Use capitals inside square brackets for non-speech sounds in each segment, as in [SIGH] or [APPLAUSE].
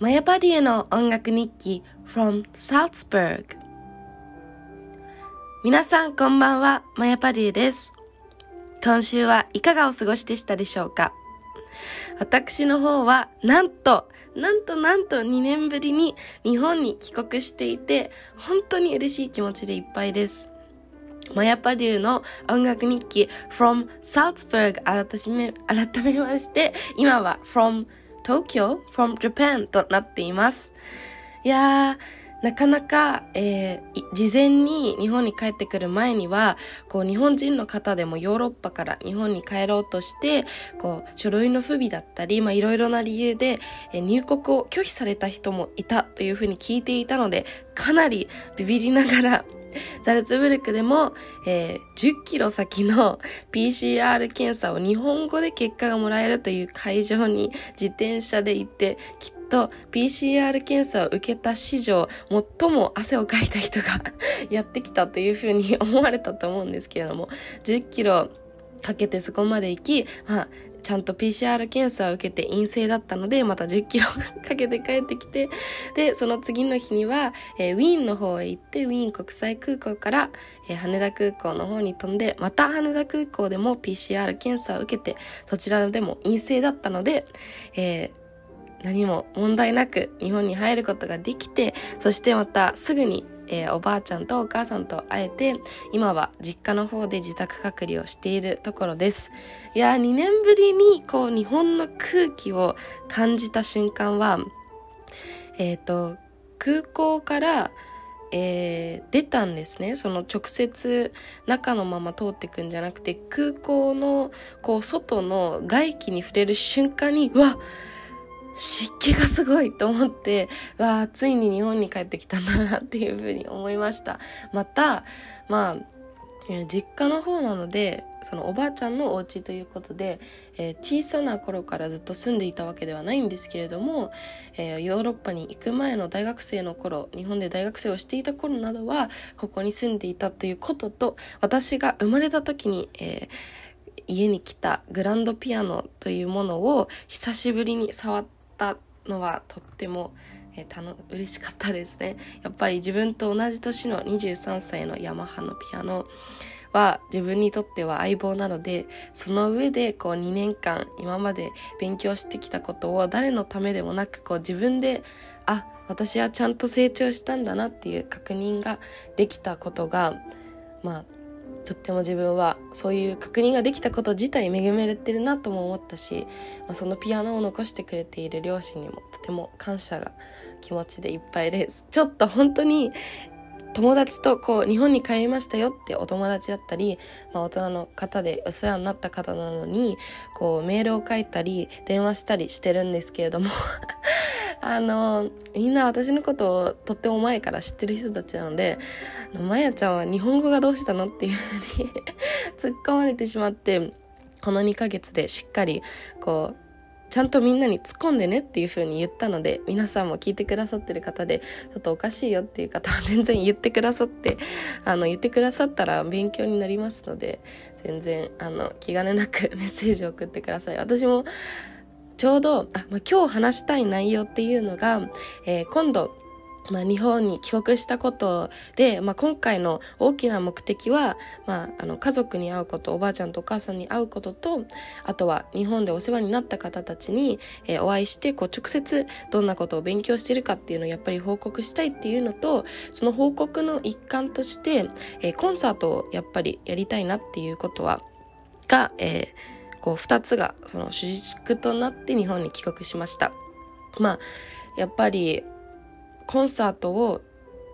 マヤパディエの音楽日記 from Salzburg 皆さんこんばんは、マヤパディエです。今週はいかがお過ごしでしたでしょうか？私の方は、なんと、なんとなんと2年ぶりに日本に帰国していて、本当に嬉しい気持ちでいっぱいです。マヤパデューの音楽日記 from Salzburg 改め、改めまして、今は from Tokyo, from Japan となっています。いやー、なかなか、えー事前に日本に帰ってくる前には、こう、日本人の方でもヨーロッパから日本に帰ろうとして、こう、書類の不備だったり、まあ、いろいろな理由で、えー入国を拒否された人もいたというふうに聞いていたので、かなりビビりながら、[LAUGHS] ザルツブルクでも、えー10キロ先の [LAUGHS] PCR 検査を日本語で結果がもらえるという会場に自転車で行って、きっと PCR 検査を受けた史上最も汗をかいた人が [LAUGHS] やってきたというふうに思われたと思うんですけれども、10キロかけてそこまで行き、まあ、ちゃんと PCR 検査を受けて陰性だったので、また10キロかけて帰ってきて、で、その次の日には、えーウィーンの方へ行って、ウィーン国際空港から、えー羽田空港の方に飛んで、また羽田空港でも PCR 検査を受けて、そちらでも陰性だったので、えー何も問題なく日本に入ることができて、そしてまたすぐに、えーおばあちゃんとお母さんと会えて、今は実家の方で自宅隔離をしているところです。いやー、2年ぶりにこう日本の空気を感じた瞬間は、えっ、と、空港から、えー出たんですね。その直接中のまま通ってくんじゃなくて、空港のこう外の外気に触れる瞬間に、うわ湿気がすごいと思って、わあついに日本に帰ってきたんだなっていうふうに思いました。また、まあ、実家の方なので、そのおばあちゃんのお家ということで、えー小さな頃からずっと住んでいたわけではないんですけれども、えーヨーロッパに行く前の大学生の頃、日本で大学生をしていた頃などは、ここに住んでいたということと、私が生まれた時に、えー家に来たグランドピアノというものを久しぶりに触ってたのはとっても、えーたの嬉しかったですね。やっぱり自分と同じ年の23歳のヤマハのピアノは自分にとっては相棒なので、その上でこう2年間今まで勉強してきたことを誰のためでもなくこう自分で、あ、私はちゃんと成長したんだなっていう確認ができたことが、まあ、とっても自分はそういう確認ができたこと自体恵まれてるなとも思ったし、まあ、そのピアノを残してくれている両親にもとても感謝が気持ちでいっぱいです。[LAUGHS] ちょっと本当に友達とこう日本に帰りましたよってお友達だったり、まあ、大人の方でお世話になった方なのにこうメールを書いたり電話したりしてるんですけれども [LAUGHS] あのみんな私のことをとっても前から知ってる人たちなのでまやちゃんは日本語がどうしたの？っていうふうに [LAUGHS] 突っ込まれてしまってこの2ヶ月でしっかりこうちゃんとみんなに突っ込んでねっていう風に言ったので、皆さんも聞いてくださってる方で、ちょっとおかしいよっていう方は全然言ってくださって、[LAUGHS] あの、言ってくださったら勉強になりますので、全然、あの、気兼ねなく [LAUGHS] メッセージを送ってください。私も、ちょうど、まあ、今日話したい内容っていうのが、えー今度、まあ、日本に帰国したことで、まあ、今回の大きな目的は、まあ、あの家族に会うことおばあちゃんとお母さんに会うこととあとは日本でお世話になった方たちに、えーお会いしてこう直接どんなことを勉強してるかっていうのをやっぱり報告したいっていうのとその報告の一環として、えーコンサートをやっぱりやりたいなっていうことはが、えーこう2つがその主軸となって日本に帰国しました。まあやっぱりコンサートを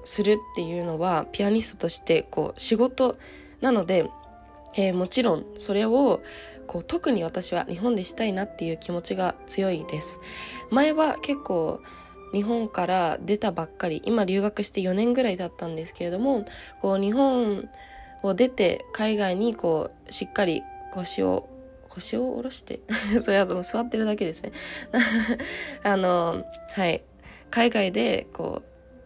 するっていうのはピアニストとしてこう仕事なので、えーもちろんそれをこう特に私は日本でしたいなっていう気持ちが強いです。前は結構日本から出たばっかり今留学して4年ぐらいだったんですけれどもこう日本を出て海外にこうしっかり腰を腰を下ろして [LAUGHS] それはもう座ってるだけですね [LAUGHS] あのはい海外でこ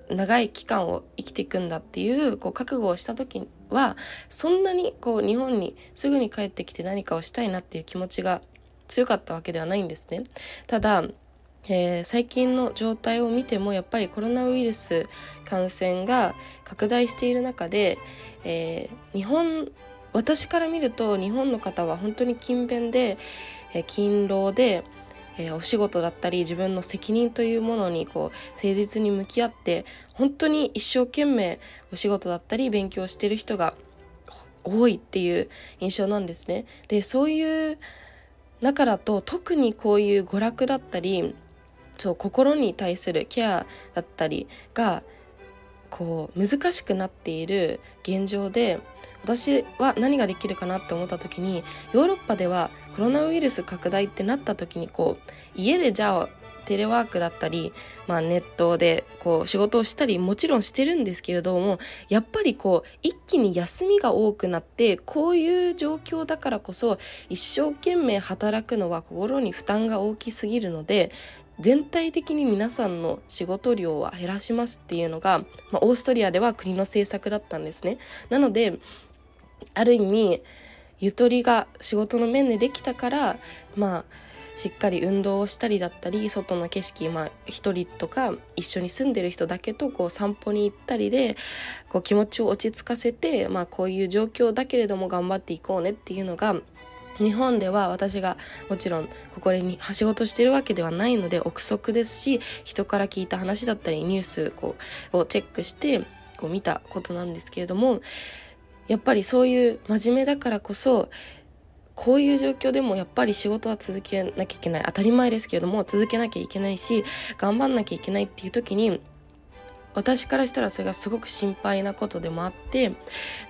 う長い期間を生きていくんだっていうこう覚悟をした時はそんなにこう日本にすぐに帰ってきて何かをしたいなっていう気持ちが強かったわけではないんですね。ただえー、最近の状態を見てもやっぱりコロナウイルス感染が拡大している中で、えー、日本私から見ると日本の方は本当に勤勉で、えー、勤労で、えー、お仕事だったり自分の責任というものにこう誠実に向き合って本当に一生懸命お仕事だったり勉強してる人が多いっていう印象なんですね。でそういう中だと特にこういう娯楽だったりそう心に対するケアだったりがこう難しくなっている現状で私は何ができるかなって思った時にヨーロッパではコロナウイルス拡大ってなった時にこう家でじゃあテレワークだったり、まあ、ネットでこう仕事をしたりもちろんしてるんですけれどもやっぱりこう一気に休みが多くなってこういう状況だからこそ一生懸命働くのは心に負担が大きすぎるので全体的に皆さんの仕事量は減らしますっていうのが、まあ、オーストリアでは国の政策だったんですね。なのである意味ゆとりが仕事の面でできたからまあしっかり運動をしたりだったり外の景色まあ一人とか一緒に住んでる人だけとこう散歩に行ったりでこう気持ちを落ち着かせてまあこういう状況だけれども頑張っていこうねっていうのが日本では私がもちろんここに仕事してるわけではないので憶測ですし人から聞いた話だったりニュースこうをチェックしてこう見たことなんですけれどもやっぱりそういう真面目だからこそこういう状況でもやっぱり仕事は続けなきゃいけない。当たり前ですけれども続けなきゃいけないし頑張んなきゃいけないっていう時に私からしたらそれがすごく心配なことでもあって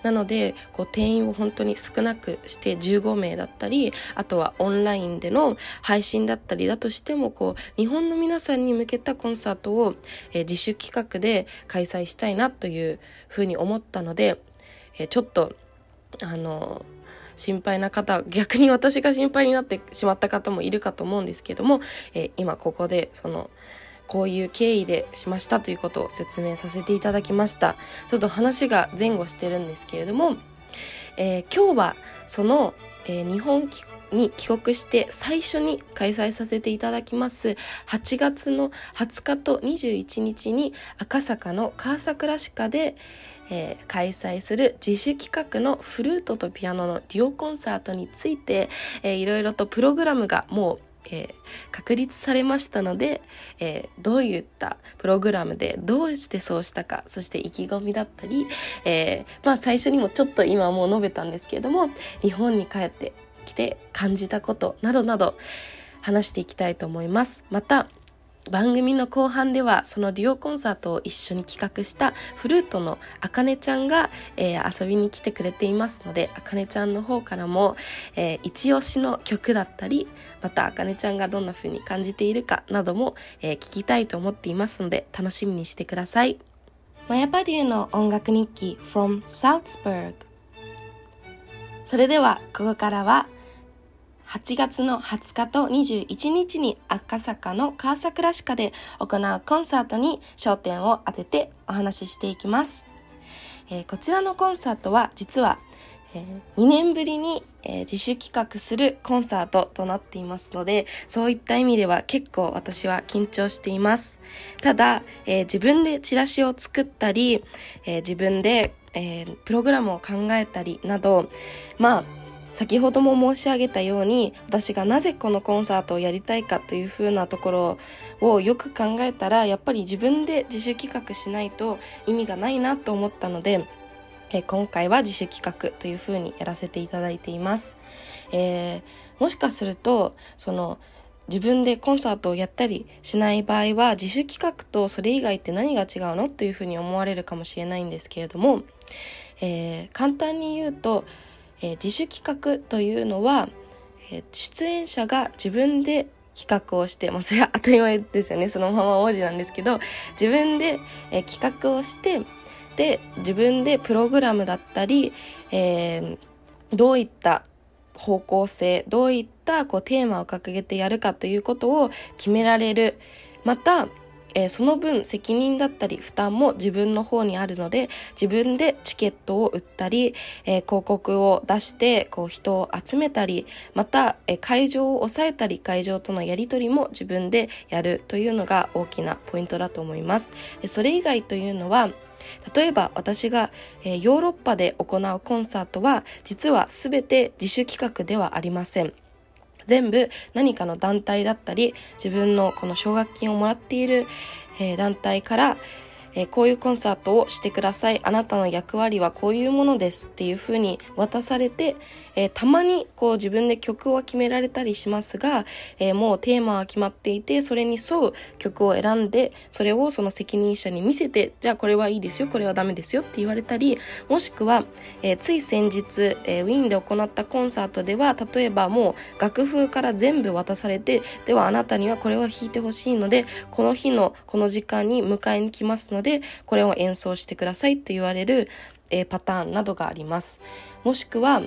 なのでこう定員を本当に少なくして15名だったりあとはオンラインでの配信だったりだとしてもこう日本の皆さんに向けたコンサートを、えー、自主企画で開催したいなというふうに思ったので、え、ちょっとあの心配な方逆に私が心配になってしまった方もいるかと思うんですけども、え、今ここでそのこういう経緯でしましたということを説明させていただきました。ちょっと話が前後してるんですけれども、えー、今日はその、えー、日本に帰国して最初に開催させていただきます。8月の20日と21日に赤坂の川桜歯科で、えー、開催する自主企画のフルートとピアノのデュオコンサートについて、えー、いろいろとプログラムがもうえー、確立されましたので、えー、どういったプログラムでどうしてそうしたかそして意気込みだったり、えー、まあ最初にもちょっと今もう述べたんですけれども日本に帰ってきて感じたことなどなど話していきたいと思います。また番組の後半ではそのデュオコンサートを一緒に企画したフルートのあかねちゃんが、えー、遊びに来てくれていますのであかねちゃんの方からも、えー、一押しの曲だったりまたあかねちゃんがどんな風に感じているかなども、えー、聞きたいと思っていますので楽しみにしてくださいマヤパデューの音楽日記 from Salzburg それではここからは8月の20日と21日に赤坂の川桜歯科で行うコンサートに焦点を当ててお話ししていきます。えー、こちらのコンサートは実は、えー、2年ぶりに、えー、自主企画するコンサートとなっていますので、そういった意味では結構私は緊張しています。ただ、え自分でチラシを作ったり、え自分で、えプログラムを考えたりなど、まあ、先ほども申し上げたように私がなぜこのコンサートをやりたいかというふうなところをよく考えたらやっぱり自分で自主企画しないと意味がないなと思ったのでえ今回は自主企画というふうにやらせていただいています。えー、もしかするとその自分でコンサートをやったりしない場合は自主企画とそれ以外って何が違うの？というふうに思われるかもしれないんですけれども、えー、簡単に言うとえー、自主企画というのは、えー、出演者が自分で企画をして、まあ、それは当たり前ですよね。そのまま文字なんですけど、自分で、えー、企画をして、で、自分でプログラムだったり、え、どういった方向性、どういったこうテーマを掲げてやるかということを決められる。また、えー、その分責任だったり負担も自分の方にあるので自分でチケットを売ったり、えー、広告を出してこう人を集めたりまた、えー、会場を抑えたり会場とのやり取りも自分でやるというのが大きなポイントだと思います。それ以外というのは例えば私が、えー、ヨーロッパで行うコンサートは実は全て自主企画ではありません。全部何かの団体だったり自分のこの奨学金をもらっている、団体からえー、こういうコンサートをしてください。あなたの役割はこういうものですっていう風に渡されて、えー、たまにこう自分で曲は決められたりしますが、えー、もうテーマは決まっていてそれに沿う曲を選んでそれをその責任者に見せてじゃあこれはいいですよこれはダメですよって言われたりもしくは、えつい先日、えウィーンで行ったコンサートでは例えばもう楽譜から全部渡されてではあなたにはこれは弾いてほしいのでこの日のこの時間に迎えに来ますのでのでこれを演奏してくださいと言われる、えー、パターンなどがあります。もしくは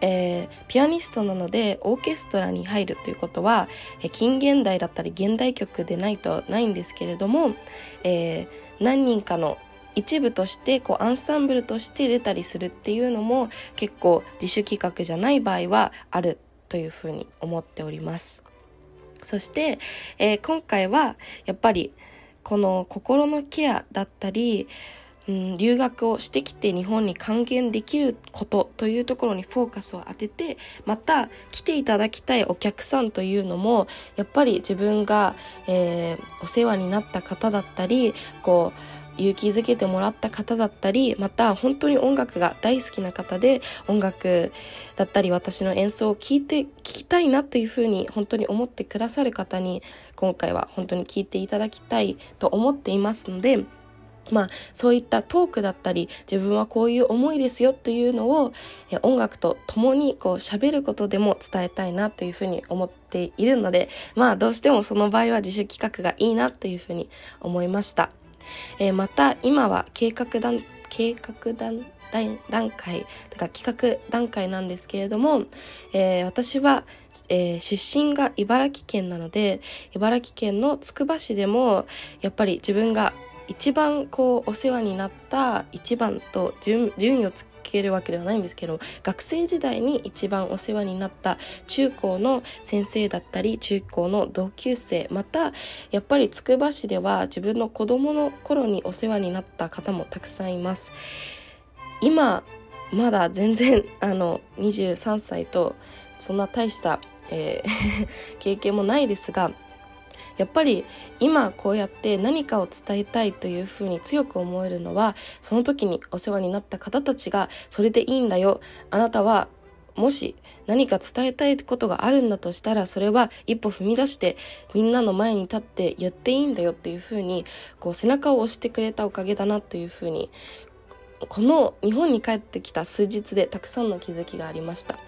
えー、ピアニストなのでオーケストラに入るということは、えー、近現代だったり現代曲でないとないんですけれども、えー、何人かの一部としてこうアンサンブルとして出たりするっていうのも結構自主企画じゃない場合はあるというふうに思っております。そして、えー、今回はやっぱりこの心のケアだったり、うん、留学をしてきて日本に還元できることというところにフォーカスを当ててまた来ていただきたいお客さんというのもやっぱり自分が、えー、お世話になった方だったりこう勇気づけてもらった方だったりまた本当に音楽が大好きな方で音楽だったり私の演奏を聞いて聞きたいなというふうに本当に思ってくださる方に今回は本当に聞いていただきたいと思っていますのでまあ、そういったトークだったり自分はこういう思いですよというのを音楽と共にこう喋ることでも伝えたいなというふうに思っているのでまあどうしてもその場合は自主企画がいいなというふうに思いました。えー、また今は計画段計画段段階とか企画段階なんですけれども、えー、私は、えー、出身が茨城県なので茨城県のつくば市でもやっぱり自分が一番こうお世話になった一番と順位をつけるわけではないんですけど学生時代に一番お世話になった中高の先生だったり中高の同級生またやっぱりつくば市では自分の子供の頃にお世話になった方もたくさんいます。今まだ全然 [LAUGHS] あの23歳とそんな大した、えー [LAUGHS] 経験もないですがやっぱり今こうやって何かを伝えたいというふうに強く思えるのはその時にお世話になった方たちがそれでいいんだよあなたはもし何か伝えたいことがあるんだとしたらそれは一歩踏み出してみんなの前に立ってやっていいんだよっていうふうにこう背中を押してくれたおかげだなというふうにこの日本に帰ってきた数日でたくさんの気づきがありました。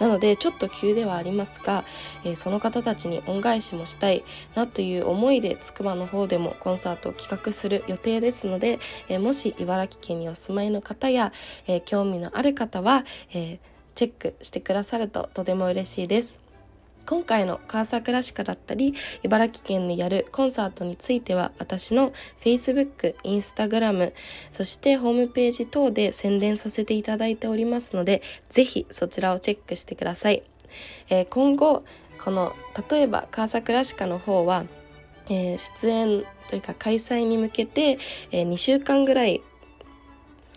なのでちょっと急ではありますが、えー、その方たちに恩返しもしたいなという思いでつくばの方でもコンサートを企画する予定ですので、えー、もし茨城県にお住まいの方や、えー、興味のある方は、えチェックしてくださるととても嬉しいです。今回の川崎クラシカだったり茨城県でやるコンサートについては私の Facebook、Instagram そしてホームページ等で宣伝させていただいておりますのでぜひそちらをチェックしてください、えー、今後この例えば川崎クラシカの方は、えー、出演というか開催に向けて、えー、2週間ぐらい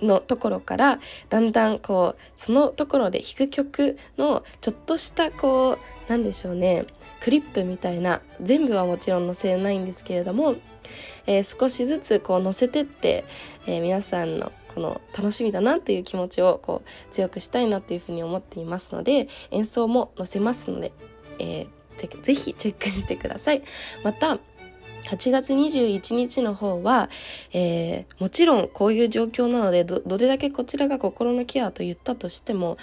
のところからだんだんこうそのところで弾く曲のちょっとしたこう何でしょうねクリップみたいな全部はもちろん載せないんですけれども、えー、少しずつこう載せてって、えー、皆さんのこの楽しみだなっていう気持ちをこう強くしたいなっていうふうに思っていますので演奏も載せますので、えー、ぜひチェックしてください。また8月21日の方は、えー、もちろんこういう状況なのでどれだけこちらが心のケアと言ったとしても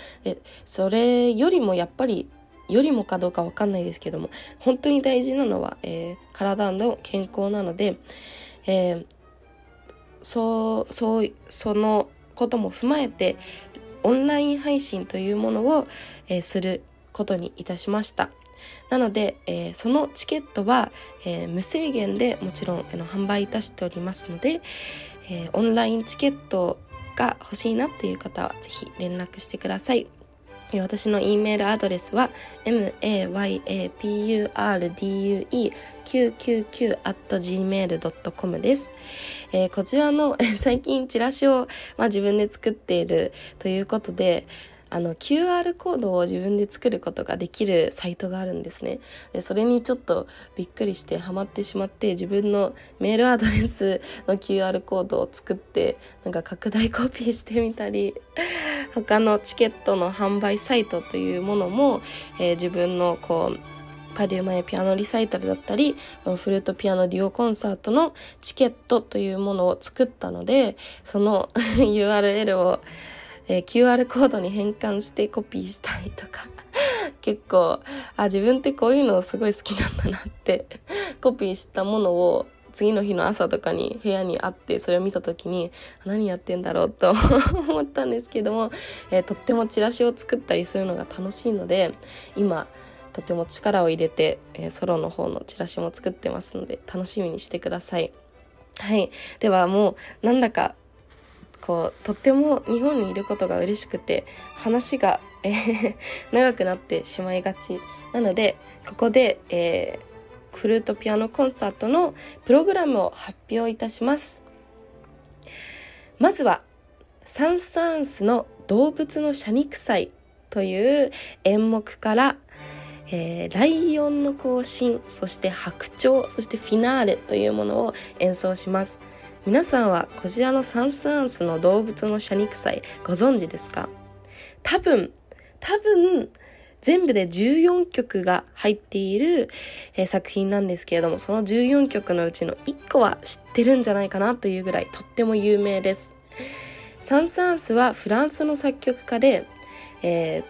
それよりもやっぱりよりもかどうかわかんないですけども本当に大事なのは、えー、体の健康なので、えー、そうそうそのことも踏まえてオンライン配信というものを、えー、することにいたしました。なので、えー、そのチケットは、えー、無制限でもちろんあの販売いたしておりますので、えオンラインチケットが欲しいなっていう方はぜひ連絡してください。私の E メールアドレスは mayapurdue999-gmail.com です、えー、こちらの最近チラシを、まあ、自分で作っているということであの QR コードを自分で作ることができるサイトがあるんですね。でそれにちょっとびっくりしてハマってしまって自分のメールアドレスの QR コードを作ってなんか拡大コピーしてみたり [LAUGHS] 他のチケットの販売サイトというものも、えー、自分のこうパデューマやピアノリサイタルだったり、フルートピアノデュオコンサートのチケットというものを作ったので、その [LAUGHS] URL をえー、QR コードに変換してコピーしたりとか [LAUGHS] 結構あ自分ってこういうのすごい好きなんだなって [LAUGHS] コピーしたものを次の日の朝とかに部屋にあってそれを見た時に何やってんだろうと [LAUGHS] 思ったんですけども、えー、とってもチラシを作ったりするのが楽しいので今とても力を入れて、えー、ソロの方のチラシも作ってますので楽しみにしてください。はい。ではもうなんだかこうとっても日本にいることが嬉しくて話が、えー、[LAUGHS] 長くなってしまいがちなのでここで、えー、フルートピアノコンサートのプログラムを発表いたします。まずはサン・サーンスの動物の謝肉祭という演目からえー、ライオンの行進そして白鳥そしてフィナーレというものを演奏します。皆さんはこちらのサンスアンスの動物の謝肉祭ご存知ですか？多分、多分、全部で14曲が入っている、え、作品なんですけれども、その14曲のうちの1個は知ってるんじゃないかなというぐらいとっても有名です。サンスアンスはフランスの作曲家で、えー、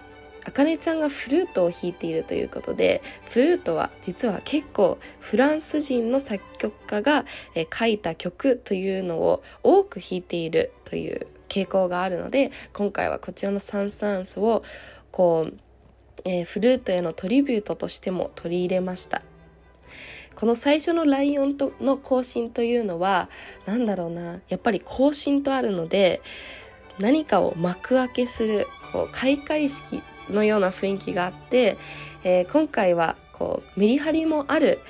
あかねちゃんがフルートを弾いているということでフルートは実は結構フランス人の作曲家が、え書いた曲というのを多く弾いているという傾向があるので今回はこちらのサン・サンスをこう、えー、フルートへのトリビュートとしても取り入れました。この最初のライオンとの更新というのは何だろうなやっぱり更新とあるので何かを幕開けするこう開会式のような雰囲気があって、えー、今回はこうメリハリもある、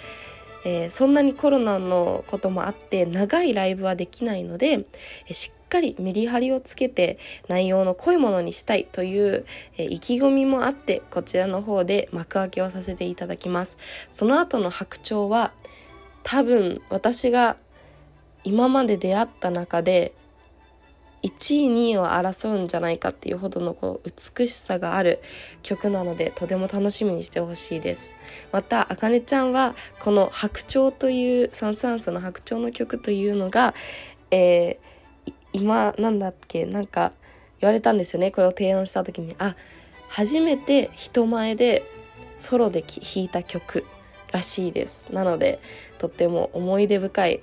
えー、そんなにコロナのこともあって長いライブはできないので、えしっかりメリハリをつけて内容の濃いものにしたいという、え意気込みもあってこちらの方で幕開けをさせていただきます。その後の白鳥は多分私が今まで出会った中で1位2位を争うんじゃないかっていうほどのこう美しさがある曲なのでとても楽しみにしてほしいです。またあかねちゃんはこの「白鳥」というサン・サンスの「白鳥」の曲というのが、えー、今なんだっけ？なんか言われたんですよね。これを提案した時にあ初めて人前でソロで弾いた曲らしいです。なのでとっても思い出深い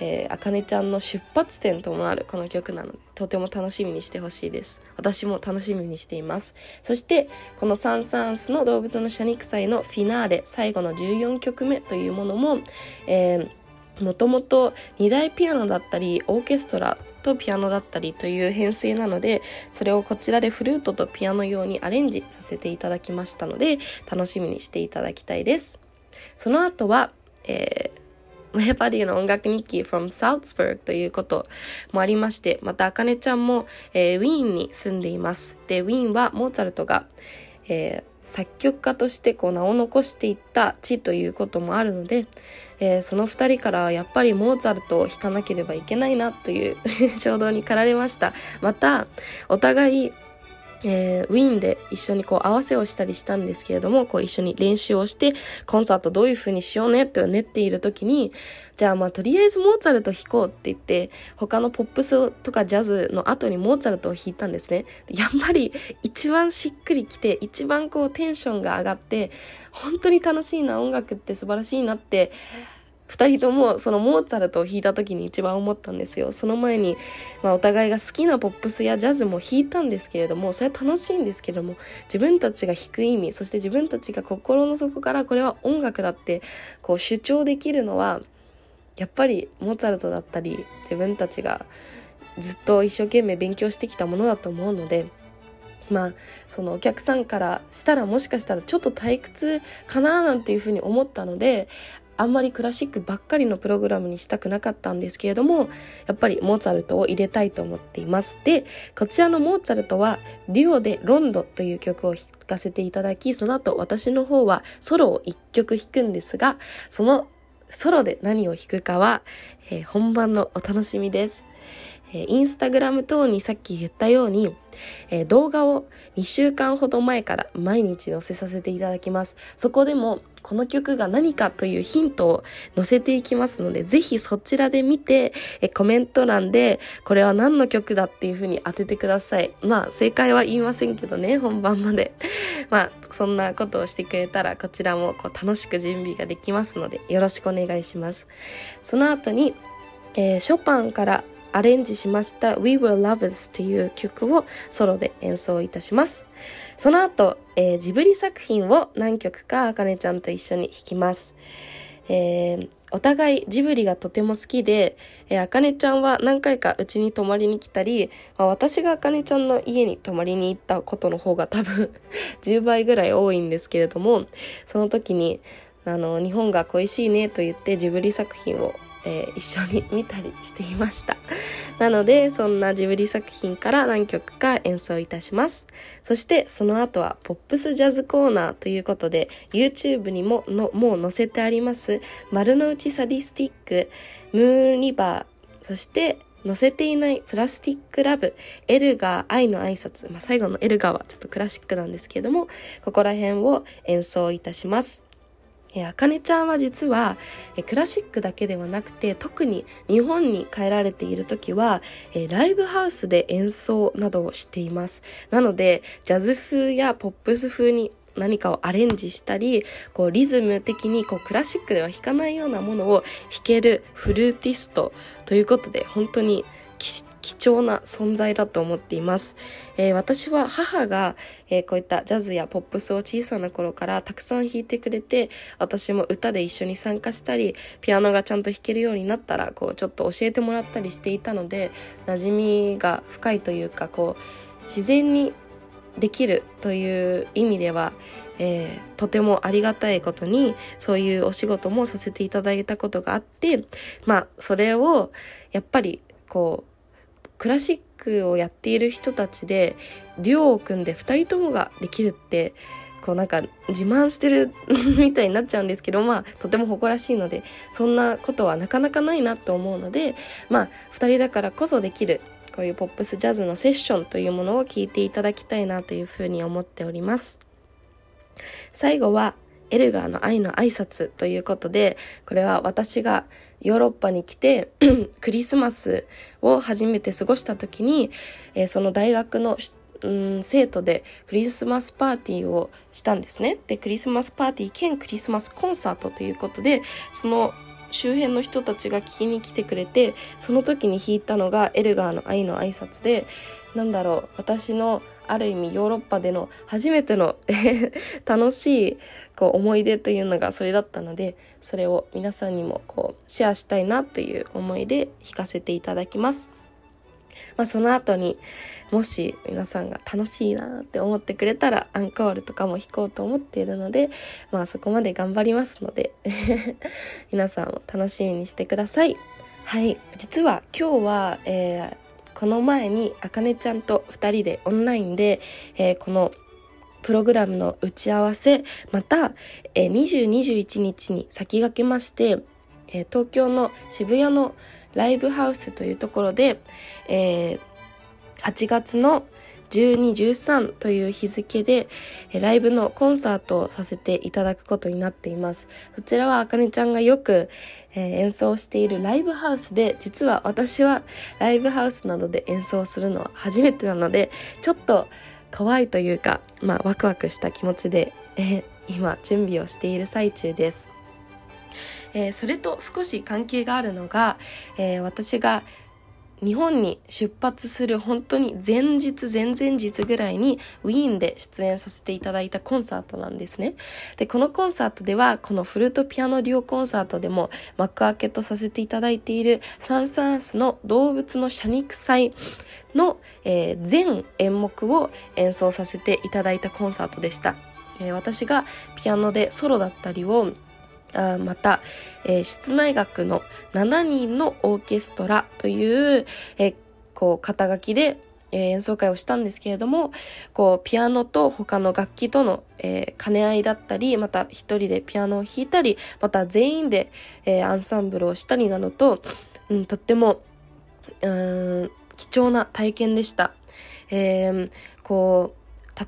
えー、あかねちゃんの出発点ともなるこの曲なので、とても楽しみにしてほしいです。私も楽しみにしています。そして、このサン・サンスの動物の謝肉祭のフィナーレ、最後の14曲目というものも、えー、もともと2台ピアノだったり、オーケストラとピアノだったりという編成なので、それをこちらでフルートとピアノ用にアレンジさせていただきましたので、楽しみにしていただきたいです。その後は、えーマヤパディの音楽日記 from Salzburg ということもありまして、また、あかねちゃんも、えー、ウィーンに住んでいます。で、ウィーンはモーツァルトが、えー、作曲家としてこう名を残していった地ということもあるので、えー、その2人からやっぱりモーツァルトを弾かなければいけないなという [LAUGHS] 衝動に駆られました。また、お互いえー、ウィーンで一緒にこう合わせをしたりしたんですけれども、こう一緒に練習をして、コンサートどういう風にしようねって練っている時に、じゃあまあとりあえずモーツァルト弾こうって言って、他のポップスとかジャズの後にモーツァルトを弾いたんですね。やっぱり一番しっくりきて、一番こうテンションが上がって、本当に楽しいな、音楽って素晴らしいなって2人ともそのモーツァルトを弾いた時に一番思ったんですよ。その前に、まあ、お互いが好きなポップスやジャズも弾いたんですけれどもそれは楽しいんですけれども自分たちが弾く意味そして自分たちが心の底からこれは音楽だってこう主張できるのはやっぱりモーツァルトだったり自分たちがずっと一生懸命勉強してきたものだと思うのでまあそのお客さんからしたらもしかしたらちょっと退屈かななんていうふうに思ったのであんまりクラシックばっかりのプログラムにしたくなかったんですけれどもやっぱりモーツァルトを入れたいと思っていますでこちらのモーツァルトはデュオで「ロンド」という曲を弾かせていただきその後私の方はソロを1曲弾くんですがそのソロで何を弾くかは、えー、本番のお楽しみです。え、インスタグラム等にさっき言ったように、えー、動画を2週間ほど前から毎日載せさせていただきます。そこでもこの曲が何かというヒントを載せていきますので、ぜひそちらで見て、えコメント欄でこれは何の曲だっていう風に当ててください。まあ正解は言いませんけどね、本番まで。[LAUGHS] まあそんなことをしてくれたらこちらもこう楽しく準備ができますのでよろしくお願いします。その後に、えー、ショパンからアレンジしました We Will Love Us という曲をソロで演奏いたします。その後、えー、ジブリ作品を何曲かあかねちゃんと一緒に弾きます。えー、お互いジブリがとても好きで、えー、あかねちゃんは何回かうちに泊まりに来たり、まあ、私があかねちゃんの家に泊まりに行ったことの方が多分 [LAUGHS] 10倍ぐらい多いんですけれども、その時に、あの、日本が恋しいねと言ってジブリ作品をえー、一緒に見たりしていました。なので、そんなジブリ作品から何曲か演奏いたします。そしてその後はポップスジャズコーナーということで、YouTube にものもう載せてあります、丸の内サディスティック、ムーンリバー、そして載せていないプラスティックラブ、エルガー、愛の挨拶、まあ、最後のエルガーはちょっとクラシックなんですけれども、ここら辺を演奏いたします。えあかねちゃんは実は、クラシックだけではなくて特に日本に帰られている時は、ライブハウスで演奏などをしています。なのでジャズ風やポップス風に何かをアレンジしたりこうリズム的にこうクラシックでは弾かないようなものを弾けるフルーティストということで本当に貴貴重な存在だと思っています。えー、私は母が、えー、こういったジャズやポップスを小さな頃からたくさん弾いてくれて、私も歌で一緒に参加したり、ピアノがちゃんと弾けるようになったら、こうちょっと教えてもらったりしていたので、馴染みが深いというか、こう自然にできるという意味では、えー、とてもありがたいことにそういうお仕事もさせていただいたことがあってまあそれをやっぱりこうクラシックをやっている人たちでデュオを組んで2人ともができるってこうなんか自慢してる [LAUGHS] みたいになっちゃうんですけどまあとても誇らしいのでそんなことはなかなかないなと思うのでまあ2人だからこそできるこういうポップスジャズのセッションというものを聞いていただきたいなというふうに思っております。最後はエルガーの愛の挨拶ということでこれは私がヨーロッパに来て [CLEARS THROAT] クリスマスを初めて過ごした時に、えー、その大学のうん生徒でクリスマスパーティーをしたんですね。で、クリスマスパーティー兼クリスマスコンサートということで、その周辺の人たちが聞きに来てくれて、その時に弾いたのがエルガーの愛の挨拶で、なんだろう、私のある意味ヨーロッパでの初めての楽しいこう思い出というのがそれだったのでそれを皆さんにもこうシェアしたいなという思いで弾かせていただきます。まあ、その後にもし皆さんが楽しいなって思ってくれたらアンコールとかも弾こうと思っているのでまあそこまで頑張りますので [LAUGHS] 皆さんも楽しみにしてください。はい実は今日は、えーこの前にあかねちゃんと2人でオンラインで、えー、このプログラムの打ち合わせまた、えー、2021日に先駆けまして、えー、東京の渋谷のライブハウスというところで、えー、8月の1213という日付でライブのコンサートをさせていただくことになっています。そちらはあかねちゃんがよく、え、演奏しているライブハウスで、実は私はライブハウスなどで演奏するのは初めてなので、ちょっと怖いというか、まあワクワクした気持ちで、え、今準備をしている最中です。え、それと少し関係があるのが、え、私が日本に出発する本当に前日前々日ぐらいにウィーンで出演させていただいたコンサートなんですね。で、このコンサートではこのフルートピアノデュオコンサートでも幕開けとさせていただいているサン・サンスの動物の謝肉祭の、えー、全演目を演奏させていただいたコンサートでした。えー、私がピアノでソロだったりをあまた、えー、室内楽の7人のオーケストラという、えー、こう、肩書きで、えー、演奏会をしたんですけれども、こう、ピアノと他の楽器との、え兼ね合いだったり、また一人でピアノを弾いたり、また全員で、えアンサンブルをしたりなどと、うん、とっても、うん、貴重な体験でした。えー、こう、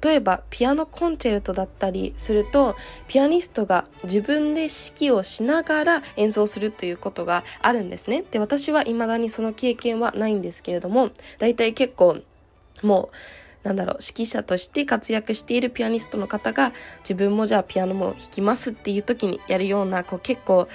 例えばピアノコンチェルトだったりするとピアニストが自分で指揮をしながら演奏するということがあるんですね。で私は未だにその経験はないんですけれども大体結構もうなんだろう指揮者として活躍しているピアニストの方が自分もじゃあピアノも弾きますっていう時にやるようなこう結構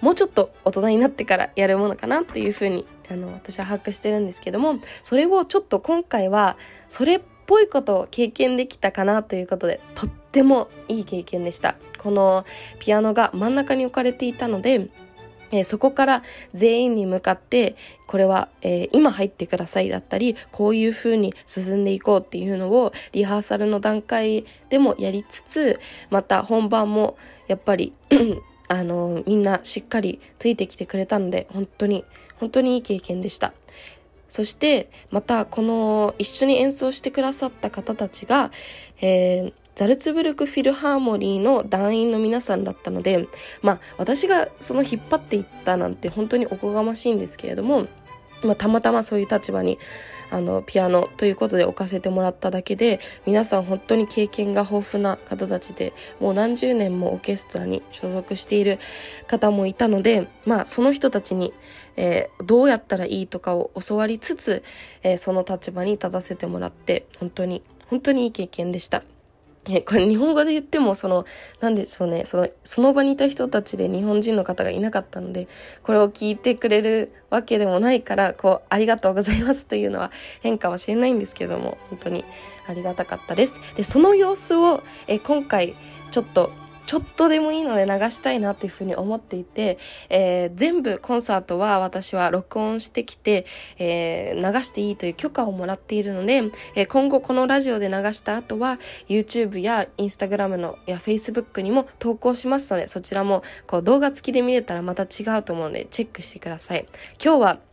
もうちょっと大人になってからやるものかなっていうふうにあの私は把握してるんですけどもそれをちょっと今回はそれっぽいことを経験できたかなということでとってもいい経験でしたこのピアノが真ん中に置かれていたのでえー、そこから全員に向かって、これは、えー、今入ってくださいだったり、こういう風に進んでいこうっていうのをリハーサルの段階でもやりつつ、また本番もやっぱり [CLEARS THROAT] あのみんなしっかりついてきてくれたので、本当に、本当にいい経験でした。そしてまたこの一緒に演奏してくださった方たちが、えー、ザルツブルクフィルハーモニーの団員の皆さんだったので、まあ私がその引っ張っていったなんて本当におこがましいんですけれども、まあたまたまそういう立場にあの、ピアノということで置かせてもらっただけで、皆さん本当に経験が豊富な方たちで、もう何十年もオーケストラに所属している方もいたので、まあ、その人たちに、えー、どうやったらいいとかを教わりつつ、えー、その立場に立たせてもらって、本当に、本当にいい経験でした。え、これ日本語で言っても、その、なんでしょうね、その、その場にいた人たちで日本人の方がいなかったので、これを聞いてくれるわけでもないから、こう、ありがとうございますというのは変かもしれないんですけども、本当にありがたかったです。で、その様子を、え、今回、ちょっとちょっとでもいいので流したいなっていうふうに思っていて、えー、全部コンサートは私は録音してきて、えー、流していいという許可をもらっているので、えー、今後このラジオで流した後は YouTube や Instagram のや Facebook にも投稿しますので、そちらもこう動画付きで見れたらまた違うと思うのでチェックしてください。今日は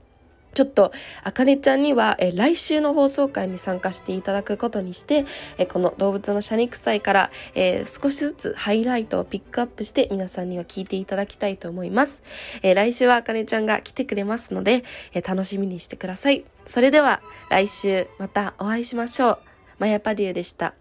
ちょっと、あかねちゃんには、え来週の放送会に参加していただくことにして、えこの動物の謝肉祭から、えー、少しずつハイライトをピックアップして皆さんには聞いていただきたいと思います。えー、来週はあかねちゃんが来てくれますので、え楽しみにしてください。それでは、来週またお会いしましょう。マヤパデューでした。